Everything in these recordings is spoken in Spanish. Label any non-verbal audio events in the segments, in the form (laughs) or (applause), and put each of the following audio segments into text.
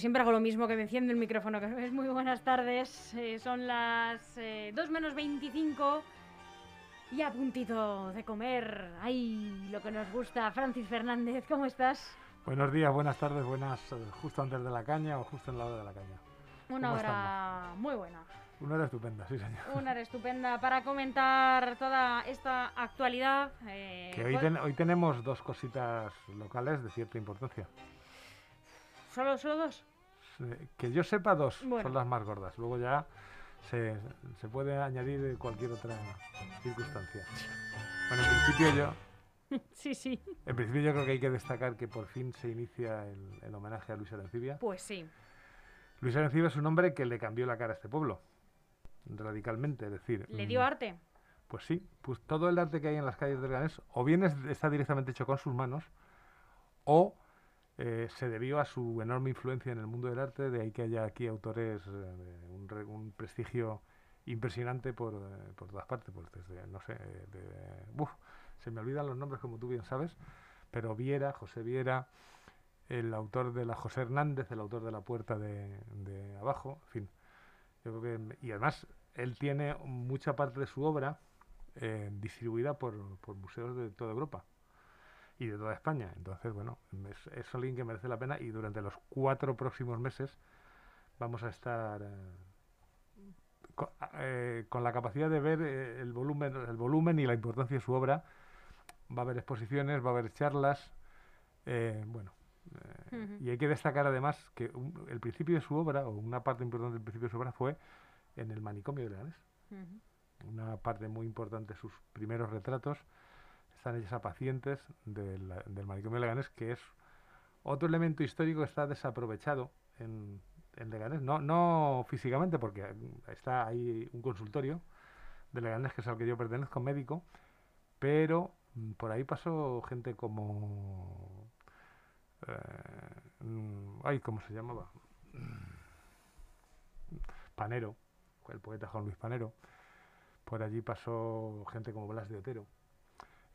Siempre hago lo mismo, que me enciende el micrófono. Que es muy buenas tardes. Eh, son las eh, 2 menos 25 y a puntito de comer. Ay, lo que nos gusta. Francis Fernández, ¿cómo estás? Buenos días, buenas tardes, buenas eh, justo antes de la caña o justo en la hora de la caña. Una ¿Cómo hora muy buena. Una hora estupenda, sí señor. Una hora estupenda para comentar toda esta actualidad. eh, Que hoy, ten- hoy tenemos dos cositas locales de cierta importancia. ¿Solo, ¿Solo dos? Eh, Que yo sepa, dos Bueno. son las más gordas. Luego ya se, se puede añadir cualquier otra circunstancia. Bueno, en principio yo, (laughs) Sí, sí. en principio yo creo que hay que destacar que por fin se inicia el, el homenaje a Luis Arencibia. Pues sí. Luis Arencibia es un hombre que le cambió la cara a este pueblo, radicalmente, es decir... ¿Le mm, dio arte? Pues sí, pues todo el arte que hay en las calles de Leganés o bien es- está directamente hecho con sus manos o eh, se debió a su enorme influencia en el mundo del arte, de ahí que haya aquí autores eh, un, un prestigio impresionante por, eh, por todas partes, pues desde, no sé, eh, de, se me olvidan los nombres como tú bien sabes, pero Viera, José Viera, el autor de la José Hernández, el autor de la Puerta de, Abajo, en fin, yo creo que, y además él tiene mucha parte de su obra distribuida por, por museos de toda Europa y de toda España. Entonces, bueno, es, es alguien que merece la pena y durante los cuatro próximos meses vamos a estar eh, eh, con, la capacidad de ver eh, el volumen, el volumen y la importancia de su obra. Va a haber exposiciones, va a haber charlas, eh, bueno. Y hay que destacar además que un- el principio de su obra, o una parte importante del principio de su obra, fue en el manicomio de Leganés una parte muy importante de sus primeros retratos están hechas a pacientes del, del manicomio de Leganés, que es otro elemento histórico que está desaprovechado en, en Leganés. No, no físicamente, porque mm, está ahí un consultorio de Leganés, que es al que yo pertenezco, médico, pero mm, por ahí pasó gente como... eh, mm, ay, ¿cómo se llamaba? Panero, el poeta Juan Luis Panero. Por allí pasó gente como Blas de Otero.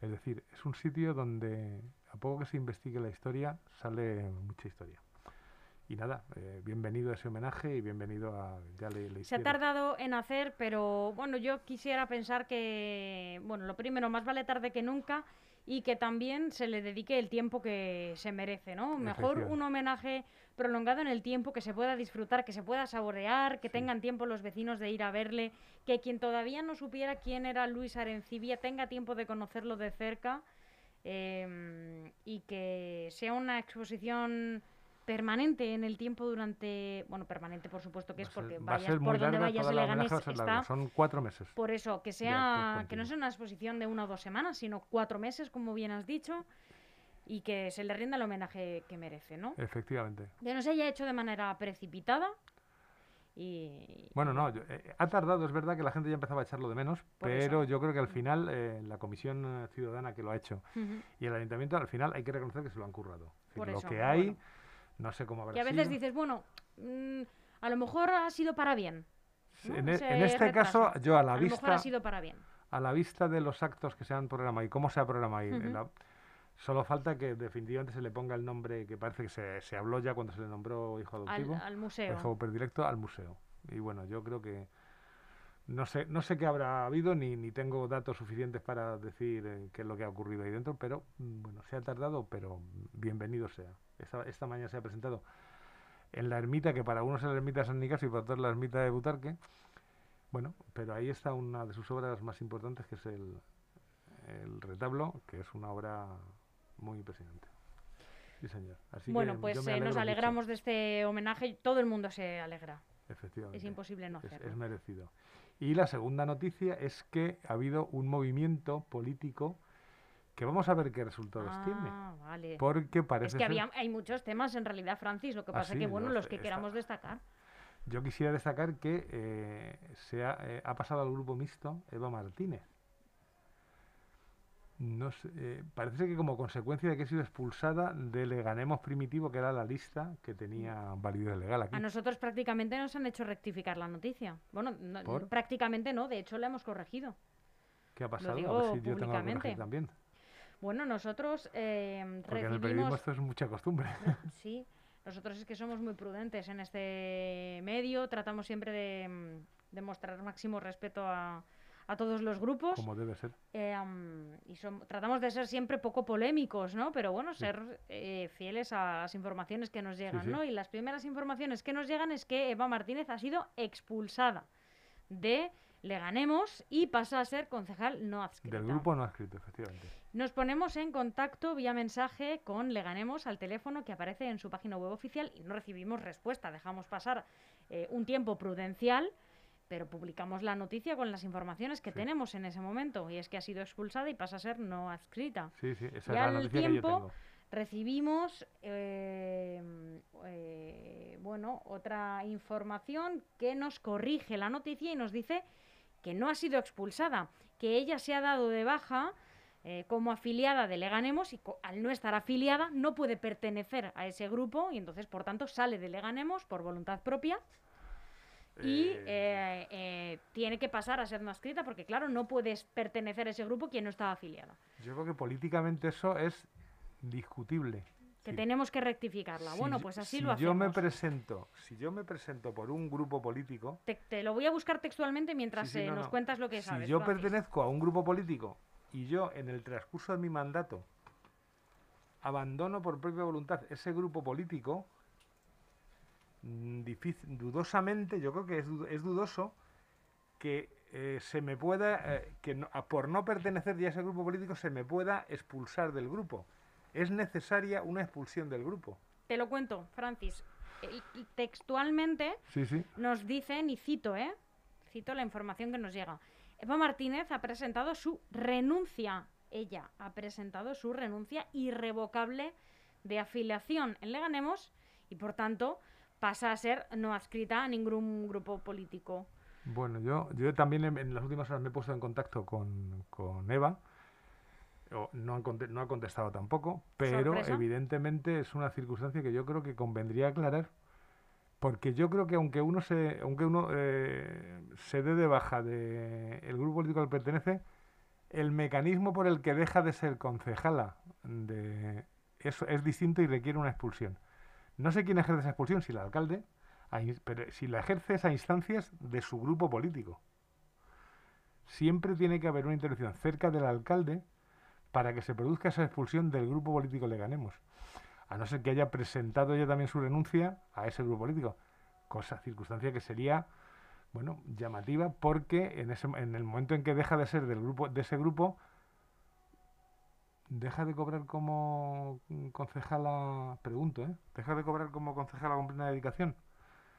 Es decir, es un sitio donde a poco que se investigue la historia sale mucha historia. Y nada, eh, bienvenido a ese homenaje y bienvenido a... Ya le, le Se ha tardado en hacer, pero bueno, yo quisiera pensar que, bueno, lo primero, más vale tarde que nunca y que también se le dedique el tiempo que se merece, ¿no? Mejor un homenaje prolongado en el tiempo, que se pueda disfrutar, que se pueda saborear, que Sí. tengan tiempo los vecinos de ir a verle, que quien todavía no supiera quién era Luis Arencibia tenga tiempo de conocerlo de cerca em, y que sea una exposición permanente en el tiempo durante, bueno, permanente por supuesto que es porque va vayas por donde vayas la Leganés está Son cuatro meses. por eso, que sea que no sea una exposición de una o dos semanas, sino cuatro meses, como bien has dicho, y que se le rinda el homenaje que merece, ¿no? Efectivamente. Que no se haya hecho de manera precipitada y... Bueno, no, yo- eh, ha tardado, es verdad que la gente ya empezaba a echarlo de menos, Por pero eso. yo creo que al final eh, la Comisión Ciudadana que lo ha hecho y el Ayuntamiento al final hay que reconocer que se lo han currado. Por lo eso, que hay, bueno. No sé cómo habrá Que a veces sido. dices, bueno, mm, a lo mejor ha sido para bien. ¿no? En, e- en este caso, yo a la a lo mejor vista ha sido para bien. a la vista de los actos que se han programado y cómo se ha programado, y la- solo falta que definitivamente se le ponga el nombre que parece que se, se habló ya cuando se le nombró hijo Al, adoptivo, al museo. hijo predilecto, al museo. Y bueno, yo creo que no sé, no sé qué habrá habido ni, ni tengo datos suficientes para decir eh, qué es lo que ha ocurrido ahí dentro, pero mm, bueno, se ha tardado, pero bienvenido sea. Esta, esta mañana se ha presentado en la ermita, que para unos es la ermita de San Nicasio y para otros la ermita de Butarque. Bueno, pero ahí está una de sus obras más importantes, que es el, el retablo, que es una obra muy impresionante. Sí, señor. Así bueno, que pues eh, nos mucho, alegramos de este homenaje y todo el mundo se alegra. Efectivamente. Es imposible no Es- hacerlo. es merecido. Y la segunda noticia es que ha habido un movimiento político que vamos a ver qué resultados tiene. Ah, vale. Porque parece Es que ser- había, hay muchos temas en realidad, Francis. Lo que Ah, pasa es sí, que, bueno, no, los que esta- queramos destacar. Yo quisiera destacar que eh, se ha, eh, ha pasado al grupo mixto Eva Martínez. No sé, eh, parece que como consecuencia de que ha sido expulsada de Leganemos Primitivo, que era la lista que tenía validez legal aquí. A nosotros prácticamente nos han hecho rectificar la noticia. Bueno, prácticamente no, de hecho la hemos corregido. ¿Qué ha pasado? digo a ver si yo tengo que públicamente. corregir también. Bueno, nosotros eh, Porque en el periodismo recibimos... esto es mucha costumbre. (laughs) Sí, nosotros es que somos muy prudentes en este medio, tratamos siempre de, mm, de mostrar máximo respeto a, a todos los grupos como debe ser. eh, am, y som- tratamos de ser siempre poco polémicos, ¿no? Pero bueno, Sí. ser eh, fieles a las informaciones que nos llegan, sí. ¿no? Y las primeras informaciones que nos llegan es que Eva Martínez ha sido expulsada de Leganemos y pasa a ser concejal no adscrita. Del grupo no ha escrito, efectivamente. Nos ponemos en contacto vía mensaje con Leganemos al teléfono que aparece en su página web oficial y no recibimos respuesta. Dejamos pasar eh, un tiempo prudencial, pero publicamos la noticia con las informaciones que Sí. tenemos en ese momento. Y es que ha sido expulsada y pasa a ser no adscrita. Sí, sí, esa Y es la al noticia que yo tiempo, tengo. Recibimos eh, eh, bueno, otra información que nos corrige la noticia y nos dice que no ha sido expulsada, que ella se ha dado de baja eh, como afiliada de Leganemos y al no estar afiliada no puede pertenecer a ese grupo y entonces por tanto sale de Leganemos por voluntad propia y Eh, eh, eh, tiene que pasar a ser no adscrita porque claro no puedes pertenecer a ese grupo quien no está afiliada Yo creo que políticamente eso es discutible. que Sí. tenemos que rectificarla Si bueno yo- pues así si lo hacemos yo me presento, si yo me presento por un grupo político, te, te lo voy a buscar textualmente mientras Sí, sí, eh, no, nos no. cuentas lo que si sabes yo Francis. pertenezco a un grupo político y yo en el transcurso de mi mandato abandono por propia voluntad ese grupo político, difícil- dudosamente, yo creo que es, du- es dudoso que eh, se me pueda, eh, que no- por no pertenecer ya a ese grupo político se me pueda expulsar del grupo. Es necesaria una expulsión del grupo. te lo cuento Francis y textualmente Sí, sí. nos dicen y cito eh cito la información que nos llega Eva Martínez ha presentado su renuncia ella ha presentado su renuncia irrevocable de afiliación en Leganemos y por tanto pasa a ser no adscrita a ningún grupo político Bueno, yo, yo también en, en las últimas horas me he puesto en contacto con, con Eva. O no, han no ha contestado tampoco, pero ¿Sorpresa? evidentemente es una circunstancia que yo creo que convendría aclarar, porque yo creo que aunque uno se, aunque uno eh, se dé de baja del grupo político al que pertenece, el mecanismo por el que deja de ser concejala de eso es distinto y requiere una expulsión. No sé quién ejerce esa expulsión, si el alcalde, pero si la ejerce a instancias de su grupo político. Siempre tiene que haber una intervención cerca del alcalde para que se produzca esa expulsión del grupo político le ganemos. A no ser que haya presentado ya también su renuncia a ese grupo político. Cosa, circunstancia que sería, bueno, llamativa porque en, ese, en el momento en que deja de ser del grupo, de ese grupo, deja de cobrar como concejala, pregunto, ¿eh? Deja de cobrar como concejala con plena dedicación.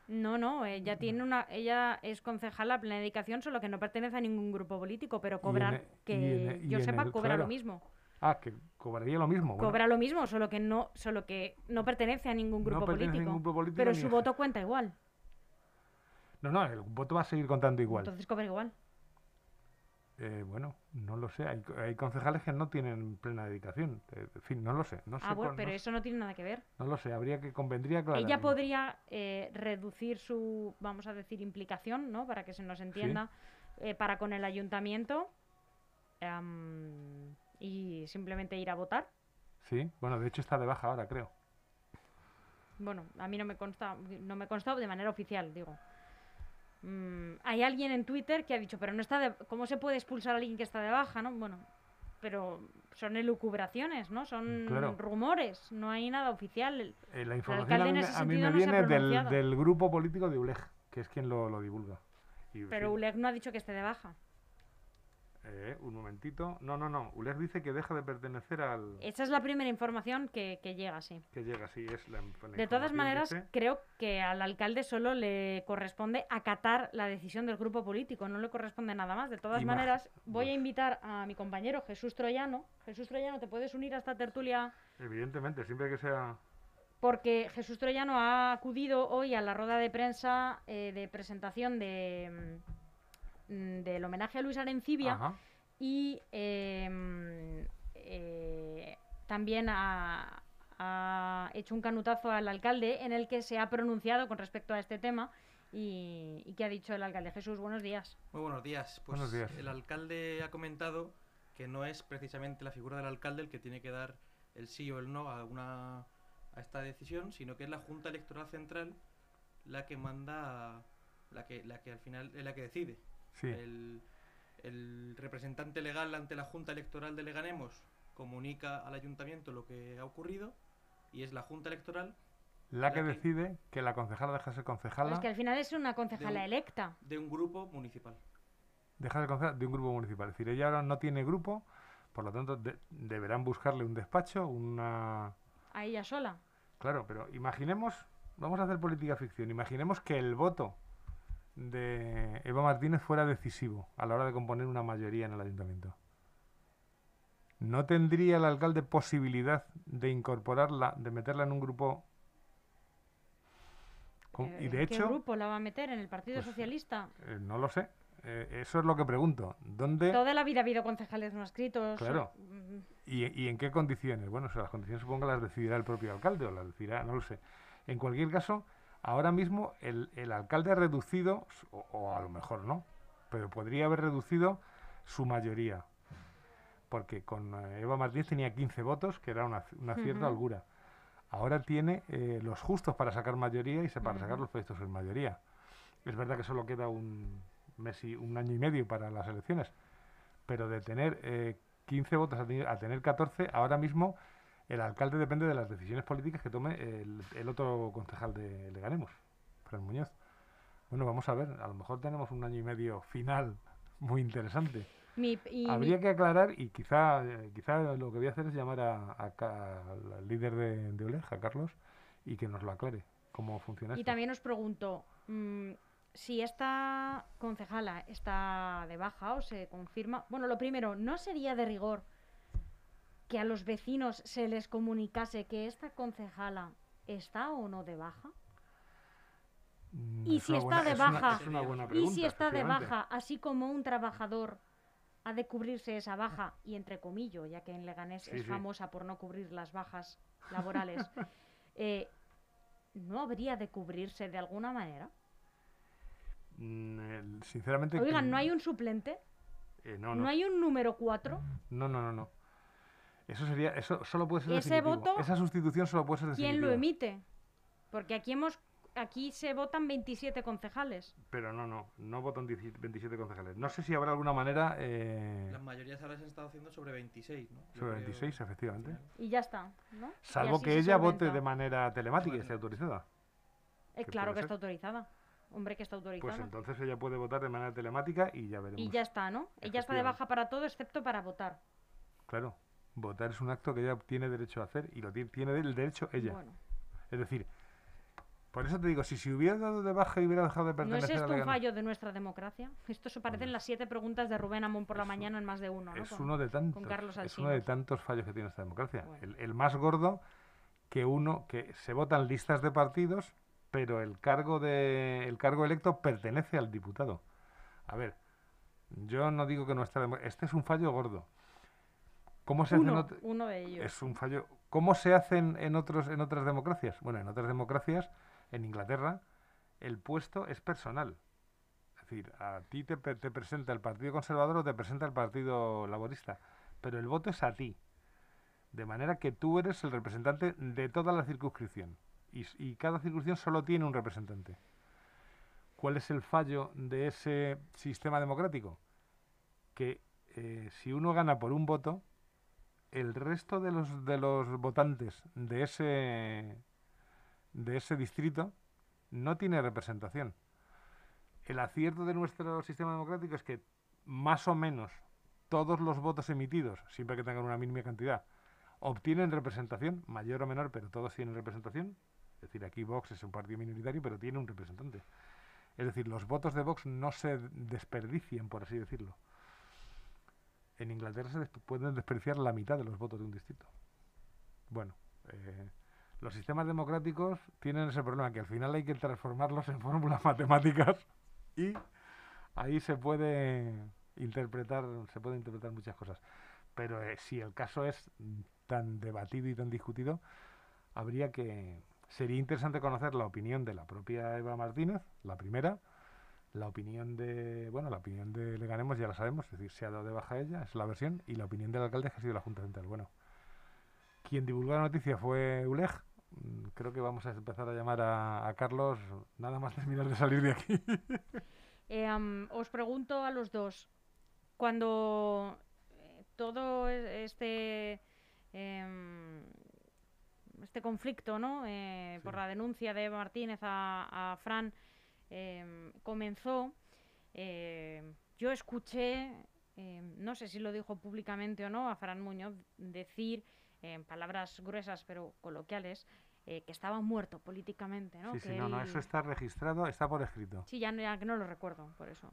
No, no, Mm. ella tiene una, ella es concejala plena dedicación, solo que no pertenece a ningún grupo político, pero cobrar, e- que e- y yo sepa, el- cobra claro. lo mismo. Ah, que cobraría lo mismo. bueno, Cobra lo mismo, solo que no, solo que no pertenece a ningún no grupo pertenece a político. ningún grupo político pero su voto cuenta igual. No, no, el voto va a seguir contando igual. Entonces cobra igual. Eh, bueno, no lo sé. Hay, hay concejales que no tienen plena dedicación. Eh, en fin, no lo sé. No sé ah, bueno, pero no, eso no tiene nada que ver. no lo sé. Habría que convendría aclararlo. Ella podría eh, reducir su, vamos a decir, implicación, ¿no? Para que se nos entienda, eh, para con el ayuntamiento em, y simplemente ir a votar. Sí, bueno, de hecho está de baja ahora, creo. Bueno, a mí no me consta, no me consta de manera oficial, digo. Mm, hay alguien en Twitter que ha dicho, pero no está de, ¿cómo se puede expulsar a alguien que está de baja, no? Bueno, pero son elucubraciones, ¿no? Son Claro. rumores, no hay nada oficial. Eh, la información a mí, me- ese a mí sentido me no viene del, grupo político de ULEG, que es quien lo, lo divulga. Y, Pero fin, ULEG no ha dicho que esté de baja. Eh, un momentito. No, no, no. ULEG dice que deja de pertenecer al... Esa es la primera información que, que llega, sí. Que llega, sí, es la, la De todas maneras, dice- creo que al alcalde solo le corresponde acatar la decisión del grupo político, no le corresponde nada más. De todas maneras, voy a invitar a mi compañero Jesús Troyano. Jesús Troyano, ¿te puedes unir a esta tertulia? Evidentemente, siempre que sea... Porque Jesús Troyano ha acudido hoy a la rueda de prensa eh, de presentación de, mm, del homenaje a Luis Arencibia Ajá. y eh, eh, también ha, ha hecho un canutazo al alcalde en el que se ha pronunciado con respecto a este tema y, y que ha dicho el alcalde. Jesús, buenos días. Muy buenos días. Pues Buenos días. el alcalde ha comentado que no es precisamente la figura del alcalde el que tiene que dar el sí o el no a una a esta decisión, sino que es la Junta Electoral Central la que manda la que la que al final es la que decide. Sí. El, el representante legal ante la Junta Electoral de Leganemos comunica al ayuntamiento lo que ha ocurrido y es la Junta Electoral La que la que- decide que la concejala deja de ser concejala, Es que al final es una concejala un- electa. de un grupo municipal. deja de ser concejala de un grupo municipal. Es decir, ella ahora no tiene grupo, por lo tanto de- deberán buscarle un despacho, una... A ella sola. Claro, pero imaginemos, vamos a hacer política ficción, imaginemos que el voto de Eva Martínez fuera decisivo a la hora de componer una mayoría en el ayuntamiento. ¿No tendría el alcalde posibilidad de incorporarla, de meterla en un grupo? con- Eh, y ¿en de ¿Qué hecho, grupo la va a meter? ¿En el Partido pues, Socialista? eh, no lo sé. Eh, eso es lo que pregunto. ¿Dónde Toda la vida ha habido concejales no escritos. Claro. mm, y, y en qué condiciones? Bueno, o sea, las condiciones supongo que las decidirá el propio alcalde o las decidirá, no lo sé. En cualquier caso, ahora mismo el, el alcalde ha reducido, o, o a lo mejor no, pero podría haber reducido su mayoría. Porque con eh, Eva Martínez tenía 15 votos, que era una, una cierta Ujú. holgura. Ahora tiene eh, los justos para sacar mayoría y se- para sacar los proyectos en mayoría. Es verdad que solo queda un mes y un año y medio para las elecciones, pero de tener eh, 15 votos a, tener- a tener 14, ahora mismo el alcalde depende de las decisiones políticas que tome el, el otro concejal de Leganemos, Fran Muñoz. Bueno, vamos a ver, a lo mejor tenemos un año y medio final muy interesante. mi- y mi- Habría que aclarar y quizá, quizá lo que voy a hacer es llamar a, al líder de, de OLEG, a Carlos, y que nos lo aclare cómo funciona Y esto. también os pregunto, mm, si esta concejala está de baja o se confirma. Bueno, lo primero, ¿no sería de rigor que a los vecinos se les comunicase que esta concejala está o no de baja? Y es si está buena- de es una- baja, es una buena Y si está de baja, así como un trabajador ha de cubrirse esa baja, y entre comillas, ya que en Leganés Sí, es sí. famosa por no cubrir las bajas laborales, (laughs) eh, ¿no habría de cubrirse de alguna manera? Mm, sinceramente... Oigan, ¿no hay un suplente? eh, no, ¿No, no. hay un número 4? No, no, no, no. Eso sería, eso solo puede ser Ese definitivo. voto, Esa sustitución solo puede ser definitiva. ¿Quién lo emite? Porque aquí hemos aquí se votan 27 concejales. Pero no, no, no votan 17 27 concejales. No sé si habrá alguna manera eh, Las mayorías ahora se han estado haciendo sobre 26, ¿no? Sobre creo, 26, al efectivamente. Y ya está, ¿no? Salvo que ella vote de manera telemática y esté autorizada. Eh, que claro que ser. está autorizada. Hombre, que está autorizada. Pues entonces ella puede votar de manera telemática y ya veremos. y ya está, ¿no? Ella está de baja para todo excepto para votar. Claro, votar es un acto que ella tiene derecho a hacer y lo tiene, tiene el derecho ella. Bueno, Es decir, por eso te digo, si se hubiera dado de baja y hubiera dejado de ¿no pertenecer es esto a un fallo de nuestra democracia? Esto se parecen las siete preguntas de Rubén Amón por la Es mañana en más de uno, ¿no? Es Con- uno de tantos. Carlos es uno de tantos fallos que tiene esta democracia. Bueno. El, el más gordo que uno que se votan listas de partidos, pero el cargo de el cargo electo pertenece al diputado. A ver, yo no digo que nuestra demo- este es un fallo gordo. ¿Cómo se hace en uno, ot- uno de ellos. es un fallo. ¿Cómo se hacen en otros en otras democracias? Bueno, en otras democracias, en Inglaterra, el puesto es personal. Es decir, a ti te, te presenta el Partido Conservador o te presenta el Partido Laborista, pero el voto es a ti. De manera que tú eres el representante de toda la circunscripción. Y, y cada circunscripción solo tiene un representante. ¿Cuál es el fallo de ese sistema democrático? Que eh, si uno gana por un voto, el resto de los, de los votantes de ese, de ese distrito no tiene representación. El acierto de nuestro sistema democrático es que más o menos todos los votos emitidos, siempre que tengan una mínima cantidad, obtienen representación, mayor o menor, pero todos tienen representación. Es decir, aquí Vox es un partido minoritario, pero tiene un representante. Es decir, los votos de Vox no se desperdician, por así decirlo. En Inglaterra se pueden desperdiciar la mitad de los votos de un distrito. Bueno, eh, los sistemas democráticos tienen ese problema, que al final hay que transformarlos en fórmulas (laughs) matemáticas y ahí se puede interpretar, se puede interpretar muchas cosas. Pero eh, si el caso es tan debatido y tan discutido, habría que sería interesante conocer la opinión de la propia Eva Martínez, la primera, la opinión de, bueno, la opinión de Leganemos ya la sabemos, es decir, se ha dado de baja ella, es la versión, y la opinión del alcalde que ha sido la Junta Central. Bueno, quien divulgó la noticia fue ULEG, mm, creo que vamos a empezar a llamar a, Carlos nada más (laughs) terminar de salir de aquí. Eh, os pregunto a los dos, cuando eh, todo este em, este conflicto, ¿no? Eh, por la denuncia de Martínez a, Fran em, comenzó, em, yo escuché, no sé si lo dijo públicamente o no, a Fran Muñoz decir en palabras gruesas pero coloquiales eh, que estaba muerto políticamente, ¿no? Sí, sí, no, no, eso está registrado, está por escrito. Sí, ya, no lo recuerdo, por eso.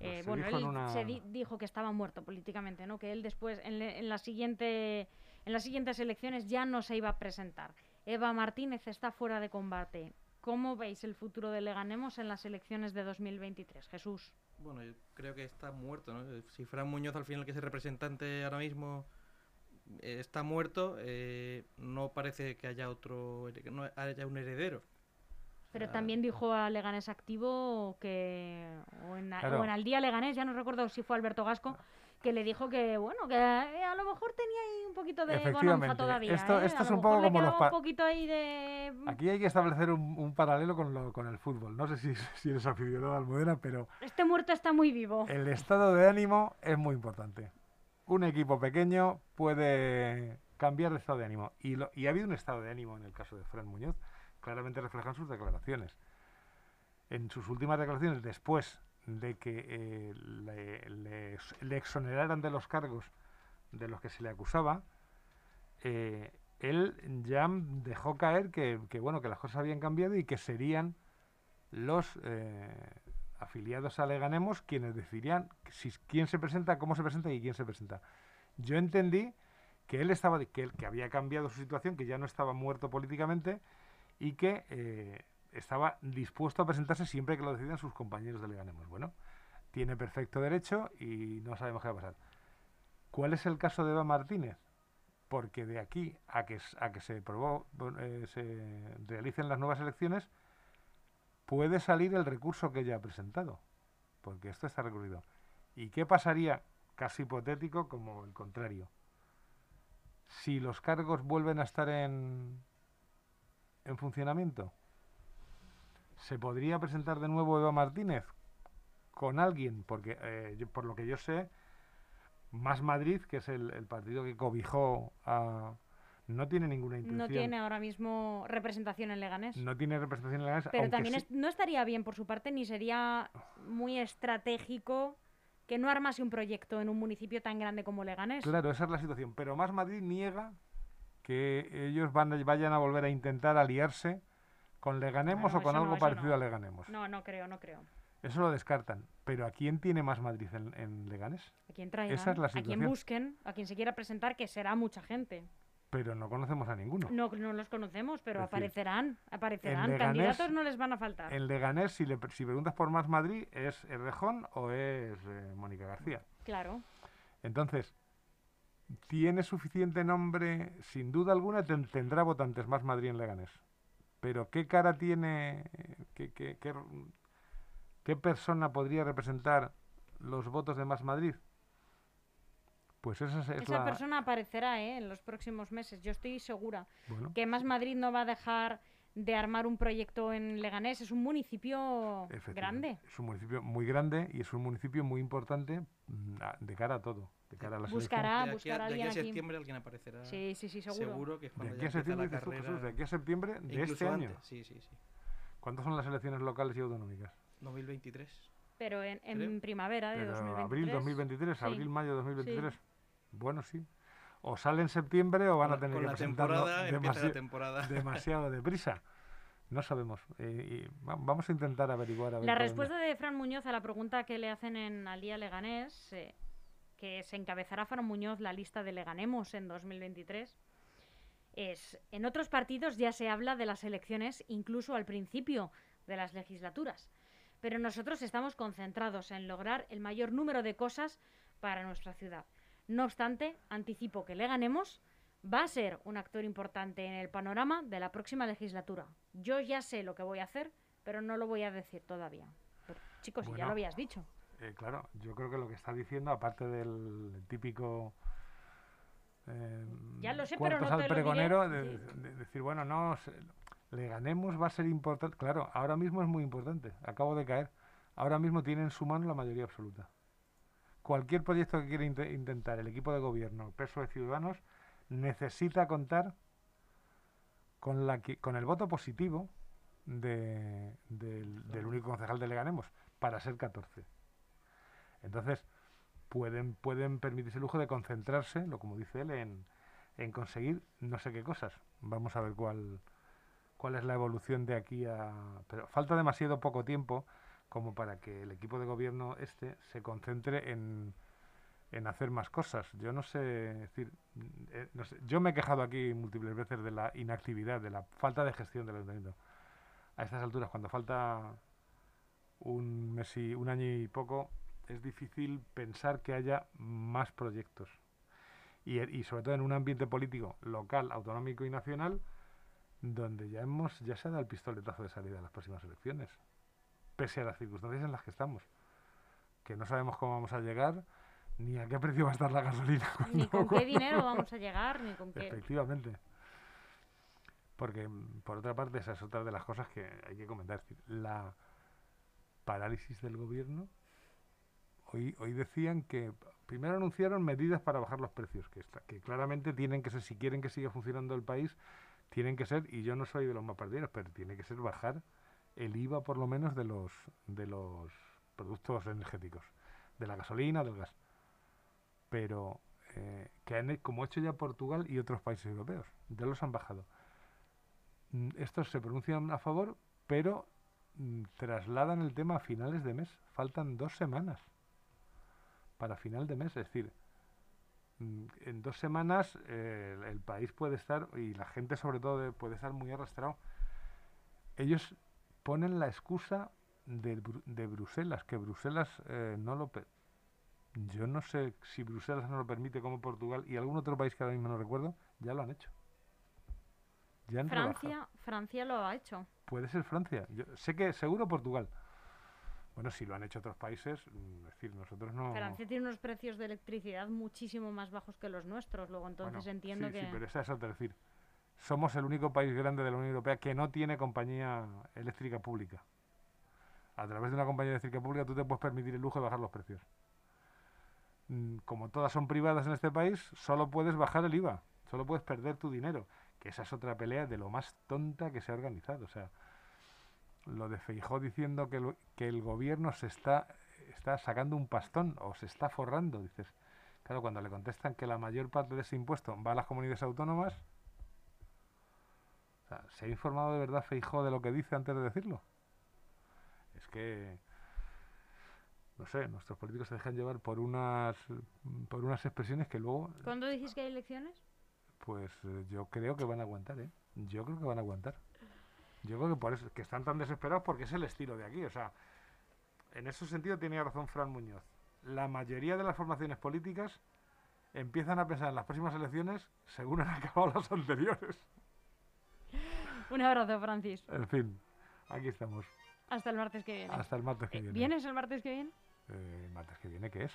Eh, bueno, él se dijo que estaba muerto políticamente, ¿no? Que él después, en, la siguiente, en las siguientes elecciones ya no se iba a presentar. Eva Martínez está fuera de combate. ¿Cómo veis el futuro de Leganemos en las elecciones de 2023? Jesús. Bueno, yo creo que está muerto, ¿no? Si Fran Muñoz al final que es el representante ahora mismo eh, está muerto, eh, no parece que haya otro, que no haya un heredero. Pero también dijo a Leganés Activo que, o en, Al Día Leganés, ya no recuerdo si fue Alberto Gasco, que le dijo que, bueno, que eh, a lo mejor tenía poquito de bonanza todavía. Esto, esto es un poco como los... Un poquito ahí de... Aquí hay que establecer un, paralelo con, con el fútbol. No sé si, (laughs) si eres aficionado a Almudena, pero... Este muerto está muy vivo. El estado de ánimo es muy importante un equipo pequeño puede cambiar de estado de ánimo. Y, y ha habido un estado de ánimo en el caso de Fran Muñoz, claramente reflejan sus declaraciones. En sus últimas declaraciones, después de que eh, le, exoneraran de los cargos de los que se le acusaba, eh, él ya dejó caer que, bueno que las cosas habían cambiado y que serían los eh, afiliados a Leganemos quienes decidirían quién se presenta, cómo se presenta y quién se presenta. Yo entendí que él estaba que, él, que había cambiado su situación, que ya no estaba muerto políticamente y que eh, estaba dispuesto a presentarse siempre que lo decidan sus compañeros de Leganemos. Bueno, tiene perfecto derecho y no sabemos qué va a pasar. ¿Cuál es el caso de Eva Martínez? Porque de aquí a que, a que se, probó, eh, se realicen las nuevas elecciones, puede salir el recurso que ella ha presentado, porque esto está recurrido. ¿Y qué pasaría, casi hipotético, como el contrario? Si los cargos vuelven a estar en, en funcionamiento, ¿se podría presentar de nuevo Eva Martínez con alguien? Porque, eh, por lo que yo sé, Más Madrid, que es el partido que cobijó a, no tiene ninguna intención. No tiene ahora mismo representación en Leganés. No tiene representación en Leganés. Pero también no estaría bien por su parte, ni sería muy estratégico que no armase un proyecto en un municipio tan grande como Leganés. Claro, esa es la situación. Pero más Madrid niega que ellos van, vayan a volver a intentar aliarse con Leganemos o con algo parecido a Leganemos. No, no creo, no creo. Eso lo descartan. Pero ¿a quién tiene más Madrid en, Leganés? A quien traigan, Esa es la a quien busquen, a quien se quiera presentar, que será mucha gente. Pero no conocemos a ninguno. No, no los conocemos, pero aparecerán. Aparecerán. Candidatos no les van a faltar. En Leganés, si, le, si preguntas por Más Madrid, ¿es Errejón o es eh, Mónica García? Claro. Entonces, ¿tiene suficiente nombre? Sin duda alguna tendrá votantes Más Madrid en Leganés. Pero ¿qué cara tiene? ¿Qué, qué, qué, qué persona podría representar los votos de Más Madrid? Pues esa, es esa persona aparecerá ¿eh? en los próximos meses, yo estoy segura. Que Más Madrid no va a dejar de armar un proyecto en Leganés. Es un municipio grande. Es un municipio muy grande y es un municipio muy importante mm, de cara a todo. De cara a la buscará, buscará de aquí a septiembre alguien aparecerá. Sí, sí, sí, seguro. Seguro que es cuando de aquí a septiembre, la carrera, Jesús, de aquí a septiembre de este año. Sí, sí, sí. ¿Cuántas son las elecciones locales y autonómicas? 2023. Pero en, primavera de Pero 2023. abril 2023, Sí. abril, mayo 2023. Bueno, sí. O sale en septiembre o van a tener con que presentarlo la temporada. (laughs) demasiado deprisa. No sabemos. Eh, y va- vamos a intentar averiguar. A ver La respuesta de Fran Muñoz a la pregunta que le hacen en Al Día Leganés, eh, que se encabezará Fran Muñoz la lista de Leganemos en 2023, es, en otros partidos ya se habla de las elecciones incluso al principio de las legislaturas, pero nosotros estamos concentrados en lograr el mayor número de cosas para nuestra ciudad. No obstante, anticipo que Leganemos va a ser un actor importante en el panorama de la próxima legislatura. Yo ya sé lo que voy a hacer, pero no lo voy a decir todavía. Pero, chicos, ya lo habías dicho. Eh, claro, yo creo que lo que está diciendo, aparte del típico. eh, Ya lo sé, pero no al te lo diré, pregonero, de, decir, bueno, no, se- le ganemos, va a ser importante. Claro, ahora mismo es muy importante. Acabo de caer. Ahora mismo tiene en su mano la mayoría absoluta. Cualquier proyecto que quiera inte- intentar el equipo de gobierno, peso de ciudadanos, necesita contar con, la, que- con el voto positivo de- del, del único concejal de Leganemos para ser 14. Entonces, pueden, pueden permitirse el lujo de concentrarse, lo como dice él, en, en conseguir no sé qué cosas. Vamos a ver cuál, cuál es la evolución de aquí a... Pero falta demasiado poco tiempo como para que el equipo de gobierno este se concentre en, en hacer más cosas. Yo no sé, decir, eh, yo me he quejado aquí múltiples veces de la inactividad, de la falta de gestión del ayuntamiento. A estas alturas, cuando falta un mes y un año y poco, es difícil pensar que haya más proyectos. Y, y sobre todo en un ambiente político local, autonómico y nacional, donde ya hemos ya se ha dado el pistoletazo de salida a las próximas elecciones, pese a las circunstancias en las que estamos, que no sabemos cómo vamos a llegar, ni a qué precio va a estar la gasolina. (laughs) Ni cuando- con qué dinero vamos a llegar, ni con qué... Efectivamente. Porque, por otra parte, esa es otra de las cosas que hay que comentar. Es decir, la parálisis del gobierno. Hoy, hoy decían que primero anunciaron medidas para bajar los precios, que, está- que claramente tienen que ser, si quieren que siga funcionando el país, tienen que ser, y yo no soy de los más partidarios, pero tiene que ser bajar el IVA por lo menos de los, de los productos energéticos, de la gasolina, del gas. Pero eh, que han, como ha hecho ya Portugal y otros países europeos, ya los han bajado. Mm, Estos se pronuncian a favor, pero mm, trasladan el tema a finales de mes. Faltan dos semanas para final de mes. Es decir, en dos semanas eh, el, país puede estar, y la gente sobre todo de- puede estar muy arrastrado. Ellos ponen la excusa de, de Bruselas, que Bruselas eh, no lo... Yo no sé si Bruselas no lo permite como Portugal y algún otro país que ahora mismo no recuerdo, ya lo han hecho. Ya han rebajado. Francia, Francia lo ha hecho. Puede ser Francia. Yo sé que seguro Portugal. Bueno, si lo han hecho otros países, mm, es decir, nosotros no. Francia tiene unos precios de electricidad muchísimo más bajos que los nuestros, luego entonces Bueno, entiendo sí, que... Sí, pero esa es otra. Es decir, somos el único país grande de la Unión Europea que no tiene compañía eléctrica pública. A través de una compañía eléctrica pública tú te puedes permitir el lujo de bajar los precios. Mm, Como todas son privadas en este país, solo puedes bajar el IVA, solo puedes perder tu dinero. Que esa es otra pelea de lo más tonta que se ha organizado. O sea, lo de Feijó diciendo que, lo- que el gobierno se está, está sacando un pastón o se está forrando, dices. Claro, cuando le contestan que la mayor parte de ese impuesto va a las comunidades autónomas, o sea, ¿se ha informado de verdad Feijó de lo que dice antes de decirlo? Es que, no sé, nuestros políticos se dejan llevar por unas, por unas expresiones que luego, ¿Cuándo decís que hay elecciones? pues eh, yo creo que van a aguantar, ¿eh? Yo creo que van a aguantar. Yo creo que por eso, que están tan desesperados porque es el estilo de aquí, o sea, en ese sentido tiene razón Fran Muñoz. La mayoría de las formaciones políticas empiezan a pensar en las próximas elecciones según han (laughs) acabado las anteriores. Un abrazo, Francis. En fin, aquí estamos. Hasta el martes que viene. Hasta el martes que Eh, viene. ¿Vienes el martes que viene? Eh, ¿El martes que viene qué es?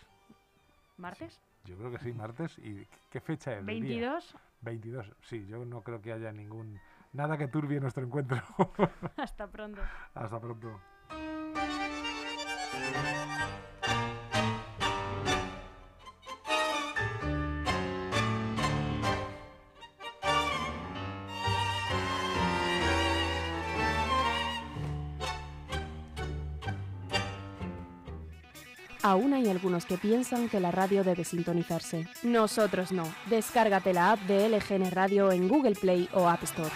¿Martes? Yo creo que sí, martes. ¿Y qué fecha es? del día? 22. 22. Sí, yo no creo que haya ningún... Nada que turbie nuestro encuentro. (laughs) Hasta pronto. Hasta pronto. Aún hay algunos que piensan que la radio debe sintonizarse. Nosotros no. Descárgate la app de LGN Radio en Google Play o App Store.